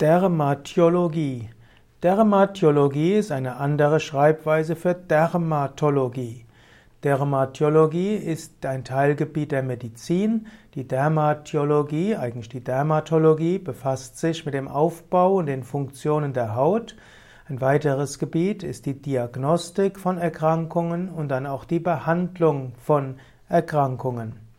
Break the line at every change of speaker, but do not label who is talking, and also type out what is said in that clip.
Dermatologie. Dermatologie ist eine andere Schreibweise für Dermatologie. Dermatologie ist ein Teilgebiet der Medizin. Die Dermatologie, eigentlich die Dermatologie, befasst sich mit dem Aufbau und den Funktionen der Haut. Ein weiteres Gebiet ist die Diagnostik von Erkrankungen und dann auch die Behandlung von Erkrankungen.